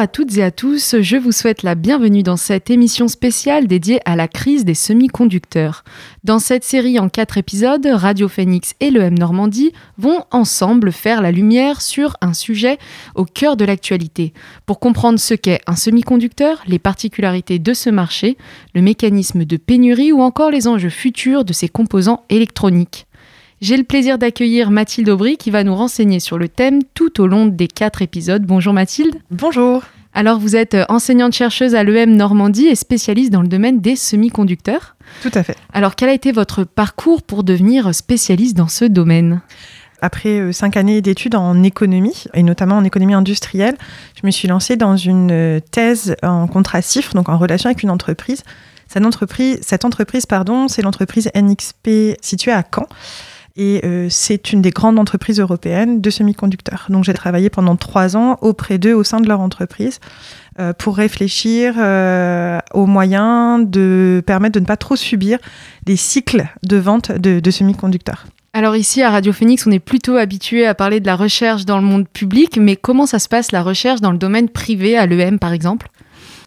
à toutes et à tous, je vous souhaite la bienvenue dans cette émission spéciale dédiée à la crise des semi-conducteurs. Dans cette série en quatre épisodes, Radio Phoenix et le M Normandie vont ensemble faire la lumière sur un sujet au cœur de l'actualité, pour comprendre ce qu'est un semi-conducteur, les particularités de ce marché, le mécanisme de pénurie ou encore les enjeux futurs de ces composants électroniques. J'ai le plaisir d'accueillir Mathilde Aubry qui va nous renseigner sur le thème tout au long des quatre épisodes. Bonjour Mathilde. Bonjour. Alors vous êtes enseignante-chercheuse à l'EM Normandie et spécialiste dans le domaine des semi-conducteurs. Tout à fait. Alors quel a été votre parcours pour devenir spécialiste dans ce domaine? Après euh, cinq années d'études en économie, et notamment en économie industrielle, je me suis lancée dans une euh, thèse en contrat CIFRE, donc en relation avec une entreprise. Cette entreprise, cette entreprise pardon, c'est l'entreprise NXP située à Caen. Et euh, c'est une des grandes entreprises européennes de semi-conducteurs. Donc j'ai travaillé pendant trois ans auprès d'eux au sein de leur entreprise euh, pour réfléchir euh, aux moyens de permettre de ne pas trop subir les cycles de vente de, de semi-conducteurs. Alors ici à Radio Phoenix, on est plutôt habitué à parler de la recherche dans le monde public, mais comment ça se passe la recherche dans le domaine privé à l'EM par exemple?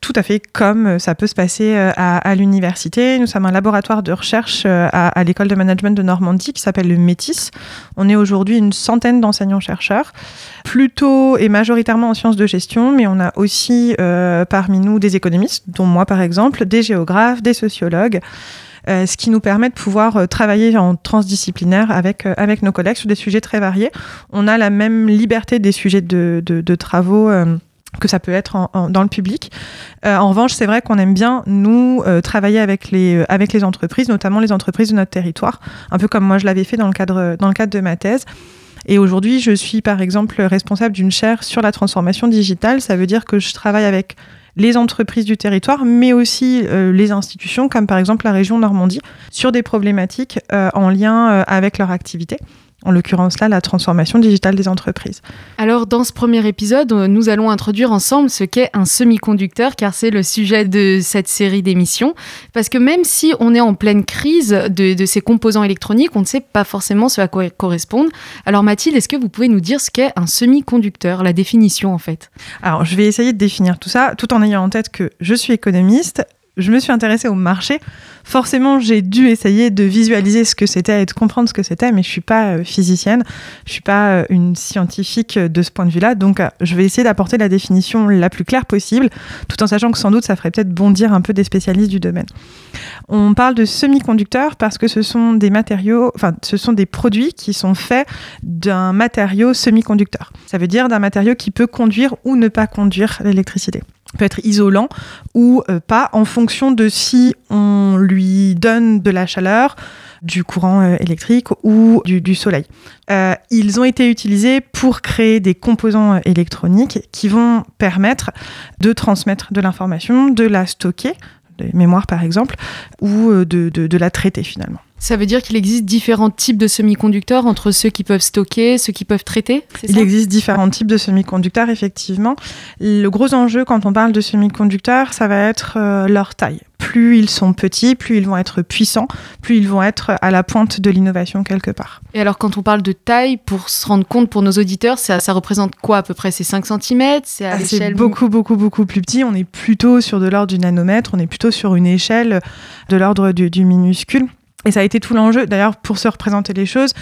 Tout à fait comme euh, ça peut se passer euh, à, l'université. Nous sommes un laboratoire de recherche euh, à, l'école de management de Normandie qui s'appelle le Métis. On est aujourd'hui une centaine d'enseignants-chercheurs, plutôt et majoritairement en sciences de gestion, mais on a aussi parmi nous des économistes, dont moi par exemple, des géographes, des sociologues. ce qui nous permet de pouvoir travailler en transdisciplinaire avec, avec nos collègues sur des sujets très variés. On a la même liberté des sujets de, de, travaux que ça peut être dans le public. Euh, en revanche, c'est vrai qu'on aime bien, nous, euh, travailler avec les, euh, avec les entreprises, notamment les entreprises de notre territoire, un peu comme moi je l'avais fait dans le cadre de ma thèse. Et aujourd'hui, je suis par exemple responsable d'une chaire sur la transformation digitale. Ça veut dire que je travaille avec les entreprises du territoire, mais aussi les institutions, comme par exemple la région Normandie, sur des problématiques en lien avec leur activité en l'occurrence là la transformation digitale des entreprises. Alors dans ce premier épisode, euh, nous allons introduire ensemble ce qu'est un semi-conducteur, car c'est le sujet de cette série d'émissions. Parce que même si on est en pleine crise de, ces composants électroniques, on ne sait pas forcément ce à quoi ils correspondent. Alors Mathilde, est-ce que vous pouvez nous dire ce qu'est un semi-conducteur, la définition en fait? Alors je vais essayer de définir tout ça, tout en ayant en tête que je suis économiste, je me suis intéressée au marché forcément, j'ai dû essayer de visualiser ce que c'était et de comprendre ce que c'était, mais je suis pas euh, physicienne, je suis pas euh, une scientifique de ce point de vue-là, donc euh, je vais essayer d'apporter la définition la plus claire possible, tout en sachant que sans doute ça ferait peut-être bondir un peu des spécialistes du domaine. On parle de semi-conducteurs parce que ce sont des matériaux, enfin, ce sont des produits qui sont faits d'un matériau semi-conducteur. Ça veut dire d'un matériau qui peut conduire ou ne pas conduire l'électricité peut être isolant ou pas en fonction de si on lui donne de la chaleur, du courant euh, électrique ou du, soleil. Euh, ils ont été utilisés pour créer des composants euh, électroniques qui vont permettre de transmettre de l'information, de la stocker, des mémoires par exemple, ou de la traiter finalement. Ça veut dire qu'il existe différents types de semi-conducteurs entre ceux qui peuvent stocker, ceux qui peuvent traiter Il existe différents types de semi-conducteurs, effectivement. Le gros enjeu quand on parle de semi-conducteurs, ça va être euh, leur taille. Plus ils sont petits, plus ils vont être puissants, plus ils vont être à la pointe de l'innovation quelque part. Et alors quand on parle de taille, pour se rendre compte pour nos auditeurs, ça, ça représente quoi à peu près? C'est 5 cm C'est à ah, beaucoup, beaucoup, beaucoup plus petit. On est plutôt sur de l'ordre du nanomètre, on est plutôt sur une échelle de l'ordre du minuscule. Et ça a été tout l'enjeu. D'ailleurs, pour se représenter les choses,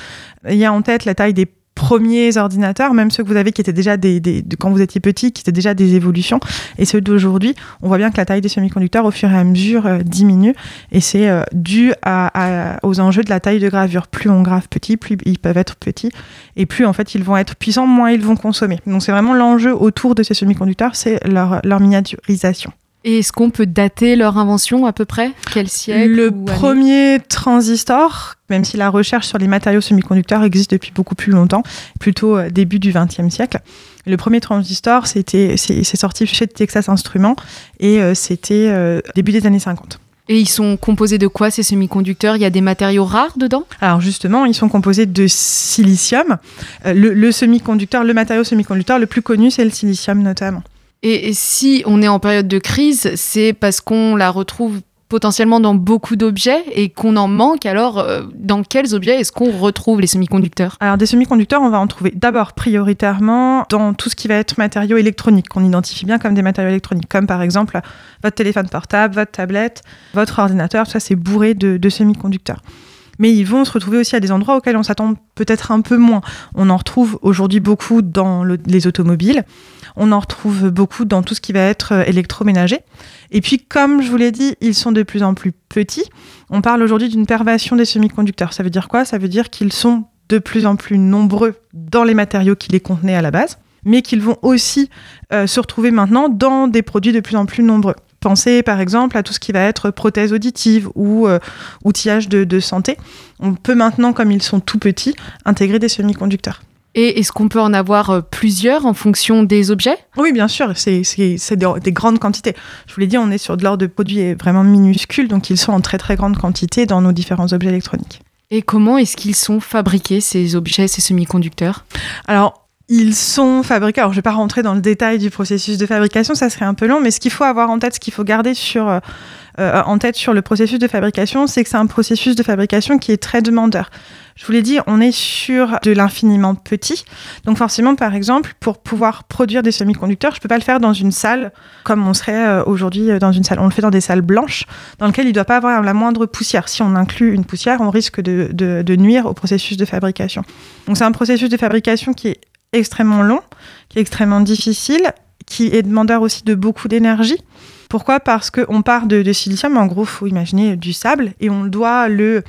il y a en tête la taille des premiers ordinateurs, même ceux que vous avez qui étaient déjà des, des quand vous étiez petit, qui étaient déjà des évolutions, et ceux d'aujourd'hui, on voit bien que la taille des semi-conducteurs au fur et à mesure euh, diminue, et c'est euh, dû à, aux enjeux de la taille de gravure. Plus on grave petit, plus ils peuvent être petits, et plus en fait ils vont être puissants, moins ils vont consommer. Donc c'est vraiment l'enjeu autour de ces semi-conducteurs, c'est leur, leur miniaturisation. Et est-ce qu'on peut dater leur invention à peu près? Quel siècle Le premier transistor, même si la recherche sur les matériaux semi-conducteurs existe depuis beaucoup plus longtemps, plutôt euh, début du XXe siècle. Le premier transistor, c'était, c'est, sorti chez Texas Instruments et euh, c'était euh, début des années 50. Et ils sont composés de quoi ces semi-conducteurs? Il y a des matériaux rares dedans? Alors justement, ils sont composés de silicium. le, le semi-conducteur, le matériau semi-conducteur le plus connu, c'est le silicium notamment. Et, si on est en période de crise, c'est parce qu'on la retrouve potentiellement dans beaucoup d'objets et qu'on en manque, alors euh, dans quels objets est-ce qu'on retrouve les semi-conducteurs? Alors des semi-conducteurs, on va en trouver d'abord prioritairement dans tout ce qui va être matériaux électroniques, qu'on identifie bien comme des matériaux électroniques, comme par exemple votre téléphone portable, votre tablette, votre ordinateur, tout ça c'est bourré de, de semi-conducteurs. Mais ils vont se retrouver aussi à des endroits auxquels on s'attend peut-être un peu moins. On en retrouve aujourd'hui beaucoup dans les automobiles, on en retrouve beaucoup dans tout ce qui va être euh, électroménager. Et puis, comme je vous l'ai dit, ils sont de plus en plus petits. On parle aujourd'hui d'une pervation des semi-conducteurs. Ça veut dire quoi? Ça veut dire qu'ils sont de plus en plus nombreux dans les matériaux qui les contenaient à la base, mais qu'ils vont aussi euh, se retrouver maintenant dans des produits de plus en plus nombreux. Pensez par exemple à tout ce qui va être prothèse auditive ou euh, outillage de, santé. On peut maintenant, comme ils sont tout petits, intégrer des semi-conducteurs. Et est-ce qu'on peut en avoir euh, plusieurs en fonction des objets? Oui, bien sûr, c'est des, grandes quantités. Je vous l'ai dit, on est sur de l'ordre de produits vraiment minuscules, donc ils sont en très très grande quantité dans nos différents objets électroniques. Et comment est-ce qu'ils sont fabriqués, ces objets, ces semi-conducteurs? Alors, ils sont fabriqués. Alors, je ne vais pas rentrer dans le détail du processus de fabrication, ça serait un peu long, mais ce qu'il faut avoir en tête, ce qu'il faut garder sur, euh, euh, en tête sur le processus de fabrication, c'est que c'est un processus de fabrication qui est très demandeur. Je vous l'ai dit, on est sur de l'infiniment petit. Donc forcément, par exemple, pour pouvoir produire des semi-conducteurs, je ne peux pas le faire dans une salle comme on serait euh, aujourd'hui dans une salle. On le fait dans des salles blanches, dans lesquelles il ne doit pas avoir la moindre poussière. Si on inclut une poussière, on risque de, de nuire au processus de fabrication. Donc c'est un processus de fabrication qui est extrêmement long, qui est extrêmement difficile, qui est demandeur aussi de beaucoup d'énergie. Pourquoi Parce qu'on part de, silicium, en gros, faut imaginer du sable, et on doit le...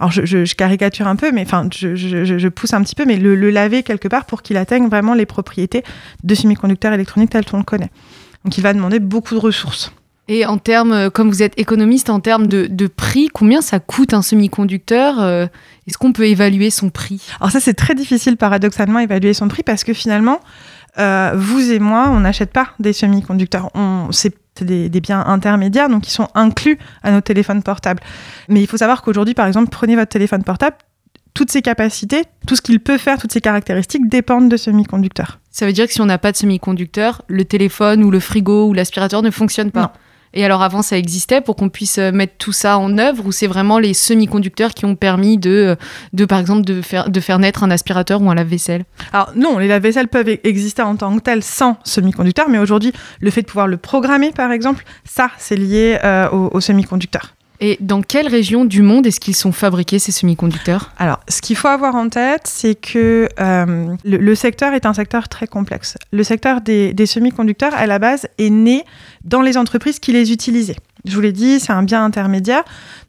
Alors je, caricature un peu, mais enfin je, pousse un petit peu, mais le, le laver quelque part pour qu'il atteigne vraiment les propriétés de semi-conducteur électronique tel qu'on le connaît. Donc il va demander beaucoup de ressources. Et en termes, euh, comme vous êtes économiste, en termes de, prix, combien ça coûte un semi-conducteur euh, Est-ce qu'on peut évaluer son prix? Alors ça, c'est très difficile paradoxalement évaluer son prix parce que finalement, euh, vous et moi, on n'achète pas des semi-conducteurs. C'est des, des, biens intermédiaires, donc ils sont inclus à nos téléphones portables. Mais il faut savoir qu'aujourd'hui, par exemple, prenez votre téléphone portable, toutes ses capacités, tout ce qu'il peut faire, toutes ses caractéristiques dépendent de semi-conducteurs. Ça veut dire que si on n'a pas de semi-conducteur, le téléphone ou le frigo ou l'aspirateur ne fonctionne pas. Et alors avant, ça existait pour qu'on puisse euh, mettre tout ça en œuvre ou c'est vraiment les semi-conducteurs qui ont permis de, euh, de, par exemple, de faire, de faire naître un aspirateur ou un lave-vaisselle? Alors non, les lave-vaisselles peuvent e-, exister en tant que telles sans semi-conducteurs, mais aujourd'hui, le fait de pouvoir le programmer, par exemple, ça, c'est lié euh, aux semi-conducteurs. Et dans quelle région du monde est-ce qu'ils sont fabriqués, ces semi-conducteurs? Alors, ce qu'il faut avoir en tête, c'est que euh, le, secteur est un secteur très complexe. Le secteur des, semi-conducteurs, à la base, est né dans les entreprises qui les utilisaient. Je vous l'ai dit, c'est un bien intermédiaire.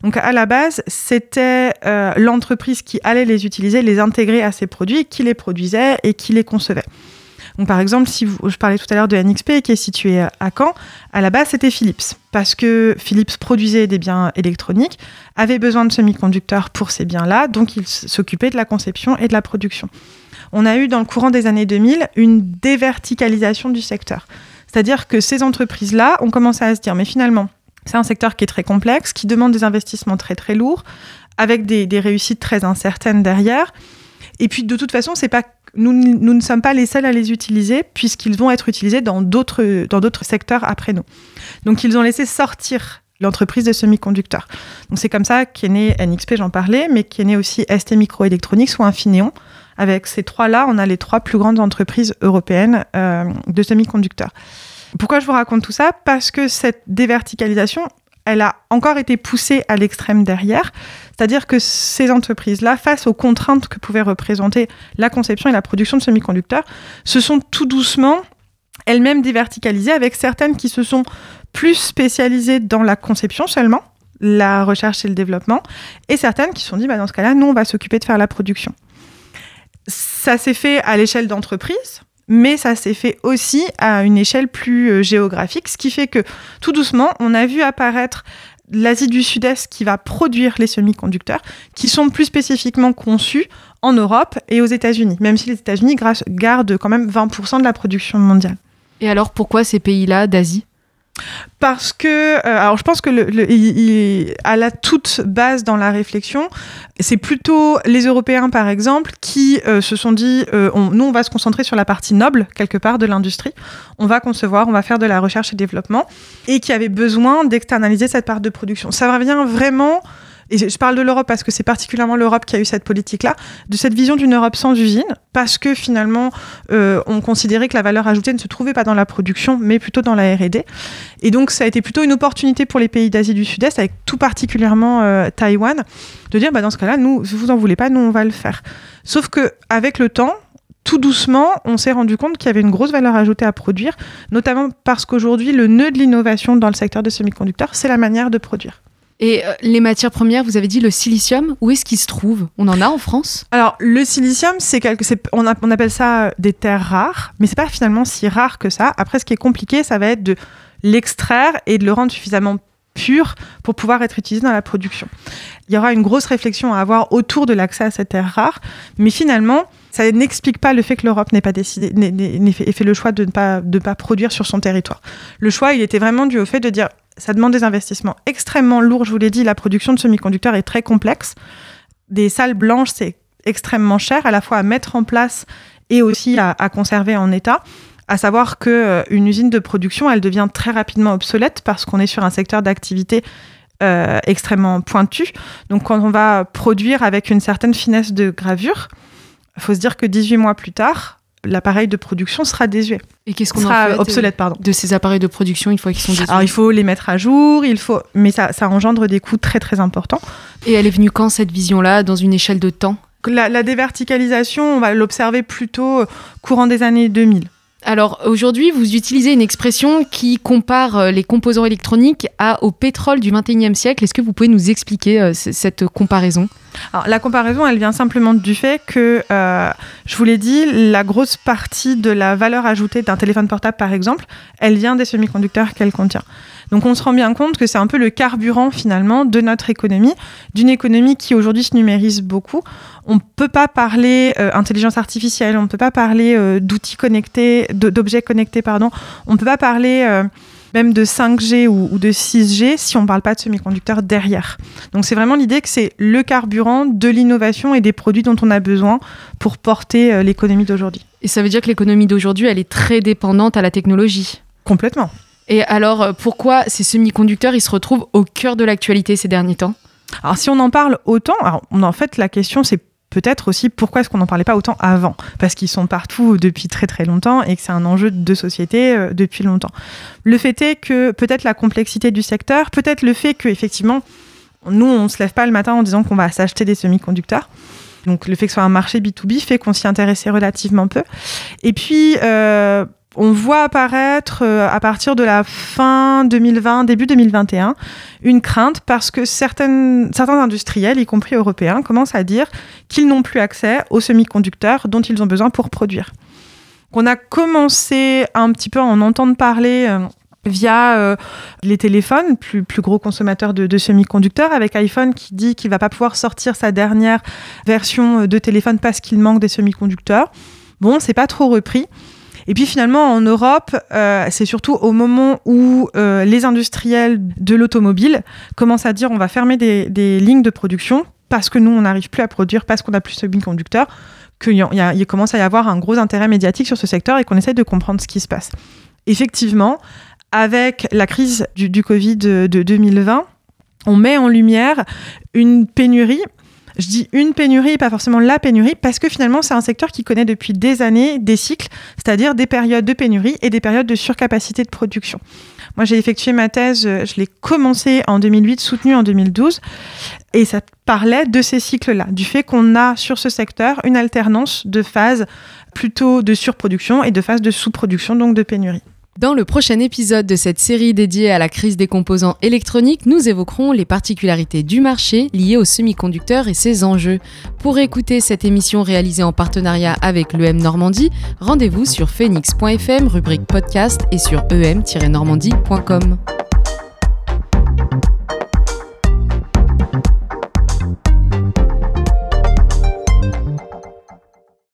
Donc, à la base, c'était euh, l'entreprise qui allait les utiliser, les intégrer à ses produits, qui les produisait et qui les concevait par exemple, si je parlais tout à l'heure de NXP qui est situé à Caen, à la base c'était Philips parce que Philips produisait des biens électroniques, avait besoin de semi-conducteurs pour ces biens-là, donc il s'occupait de la conception et de la production. On a eu dans le courant des années 2000 une déverticalisation du secteur. C'est-à-dire que ces entreprises-là ont commencé à se dire, mais finalement, c'est un secteur qui est très complexe, qui demande des investissements très très lourds, avec des, des réussites très incertaines derrière. Et puis de toute façon, c'est pas nous, ne sommes pas les seuls à les utiliser, puisqu'ils vont être utilisés dans d'autres, dans d'autres secteurs après nous. Donc ils ont laissé sortir l'entreprise de semi-conducteurs. Donc c'est comme ça qu'est né NXP, j'en parlais, mais qu'est né aussi ST Microelectronics ou Infineon. Avec ces trois-là, on a les trois plus grandes entreprises européennes euh, de semi-conducteurs. Pourquoi je vous raconte tout ça? Parce que cette déverticalisation, elle a encore été poussée à l'extrême derrière. C'est-à-dire que ces entreprises-là, face aux contraintes que pouvait représenter la conception et la production de semi-conducteurs, se sont tout doucement elles-mêmes déverticalisées, avec certaines qui se sont plus spécialisées dans la conception seulement, la recherche et le développement, et certaines qui se sont dit, bah, dans ce cas-là, nous, on va s'occuper de faire la production. Ça s'est fait à l'échelle d'entreprise, mais ça s'est fait aussi à une échelle plus euh, géographique, ce qui fait que tout doucement, on a vu apparaître l'Asie du Sud-Est qui va produire les semi-conducteurs, qui sont plus spécifiquement conçus en Europe et aux États-Unis, même si les États-Unis gardent quand même 20% de la production mondiale. Et alors pourquoi ces pays-là d'Asie? Parce que, euh, alors je pense que à la toute base dans la réflexion, c'est plutôt les Européens par exemple qui euh, se sont dit, euh, on- nous on va se concentrer sur la partie noble quelque part de l'industrie, on va concevoir, on va faire de la recherche et développement, et qui avaient besoin d'externaliser cette part de production. Ça revient vraiment. Et je parle de l'Europe parce que c'est particulièrement l'Europe qui a eu cette politique-là, de cette vision d'une Europe sans usine, parce que finalement, euh, on considérait que la valeur ajoutée ne se trouvait pas dans la production, mais plutôt dans la R&D. Et donc, ça a été plutôt une opportunité pour les pays d'Asie du Sud-Est, avec tout particulièrement euh, Taïwan, de dire, bah, dans ce cas-là, nous, si vous en voulez pas, nous, on va le faire. Sauf que avec le temps, tout doucement, on s'est rendu compte qu'il y avait une grosse valeur ajoutée à produire, notamment parce qu'aujourd'hui, le nœud de l'innovation dans le secteur des semi-conducteurs, c'est la manière de produire. Et euh, les matières premières, vous avez dit le silicium, où est-ce qu'il se trouve? On en a en France? Alors, le silicium, c'est quelque, on, on appelle ça des terres rares, mais c'est pas finalement si rare que ça. Après, ce qui est compliqué, ça va être de l'extraire et de le rendre suffisamment pur pour pouvoir être utilisé dans la production. Il y aura une grosse réflexion à avoir autour de l'accès à ces terres rares, mais finalement, ça n'explique pas le fait que l'Europe n'ait pas décidé, n'ait- n'ait- n'ait fait, ait fait le choix de ne pas, de pas produire sur son territoire. Le choix, il était vraiment dû au fait de dire, ça demande des investissements extrêmement lourds. Je vous l'ai dit, la production de semi-conducteurs est très complexe. Des salles blanches, c'est extrêmement cher, à la fois à mettre en place et aussi à, conserver en état. À savoir que euh, une usine de production, elle devient très rapidement obsolète parce qu'on est sur un secteur d'activité euh, extrêmement pointu. Donc, quand on va produire avec une certaine finesse de gravure, faut se dire que 18 mois plus tard, l'appareil de production sera désuet, Et qu'est-ce qu'on en sera fait euh, obsolète, pardon. de ces appareils de production une fois qu'ils sont détruits Alors, il faut les mettre à jour, il faut, mais ça, ça engendre des coûts très très importants. Et elle est venue quand cette vision-là, dans une échelle de temps? La, la déverticalisation, on va l'observer plutôt euh, courant des années 2000. Alors aujourd'hui, vous utilisez une expression qui compare euh, les composants électroniques à, au pétrole du 21e siècle. Est-ce que vous pouvez nous expliquer euh, cette comparaison? La comparaison, elle vient simplement du fait que, euh, je vous l'ai dit, la grosse partie de la valeur ajoutée d'un téléphone portable, par exemple, elle vient des semi-conducteurs qu'elle contient. Donc on se rend bien compte que c'est un peu le carburant finalement de notre économie, d'une économie qui aujourd'hui se numérise beaucoup. On ne peut pas parler euh, intelligence artificielle, on ne peut pas parler euh, d'outils connectés, d'objets connectés, pardon. On ne peut pas parler euh, même de 5G ou, ou de 6G si on ne parle pas de semi-conducteurs derrière. Donc c'est vraiment l'idée que c'est le carburant de l'innovation et des produits dont on a besoin pour porter euh, l'économie d'aujourd'hui. Et ça veut dire que l'économie d'aujourd'hui, elle est très dépendante à la technologie? Complètement. Et alors, euh, pourquoi ces semi-conducteurs, ils se retrouvent au cœur de l'actualité ces derniers temps? Alors si on en parle autant, alors en fait la question c'est peut-être aussi pourquoi est-ce qu'on n'en parlait pas autant avant? Parce qu'ils sont partout depuis très très longtemps et que c'est un enjeu de société euh, depuis longtemps. Le fait est que peut-être la complexité du secteur, peut-être le fait que effectivement nous on se lève pas le matin en disant qu'on va s'acheter des semi-conducteurs. Donc le fait que ce soit un marché B2B fait qu'on s'y intéressait relativement peu. Et puis euh, on voit apparaître euh, à partir de la fin 2020, début 2021, une crainte parce que certains industriels, y compris européens, commencent à dire qu'ils n'ont plus accès aux semi-conducteurs dont ils ont besoin pour produire. On a commencé un petit peu à en entendre parler euh, via euh, les téléphones, plus, gros consommateurs de, de semi-conducteurs, avec iPhone qui dit qu'il va pas pouvoir sortir sa dernière version de téléphone parce qu'il manque des semi-conducteurs. Bon, c'est pas trop repris. Et puis finalement, en Europe, euh, c'est surtout au moment où euh, les industriels de l'automobile commencent à dire on va fermer des, lignes de production parce que nous, on n'arrive plus à produire, parce qu'on n'a plus de semi-conducteurs, qu'il commence à y avoir un gros intérêt médiatique sur ce secteur et qu'on essaie de comprendre ce qui se passe. Effectivement, avec la crise du, Covid de 2020, on met en lumière une pénurie. Je dis une pénurie, pas forcément la pénurie, parce que finalement, c'est un secteur qui connaît depuis des années des cycles, c'est-à-dire des périodes de pénurie et des périodes de surcapacité de production. Moi, j'ai effectué ma thèse, je l'ai commencée en 2008, soutenue en 2012, et ça parlait de ces cycles-là, du fait qu'on a sur ce secteur une alternance de phases plutôt de surproduction et de phases de sous-production, donc de pénurie. Dans le prochain épisode de cette série dédiée à la crise des composants électroniques, nous évoquerons les particularités du marché liées aux semi-conducteurs et ses enjeux. Pour écouter cette émission réalisée en partenariat avec l'EM Normandie, rendez-vous sur phoenix.fm, rubrique podcast et sur em-normandie.com.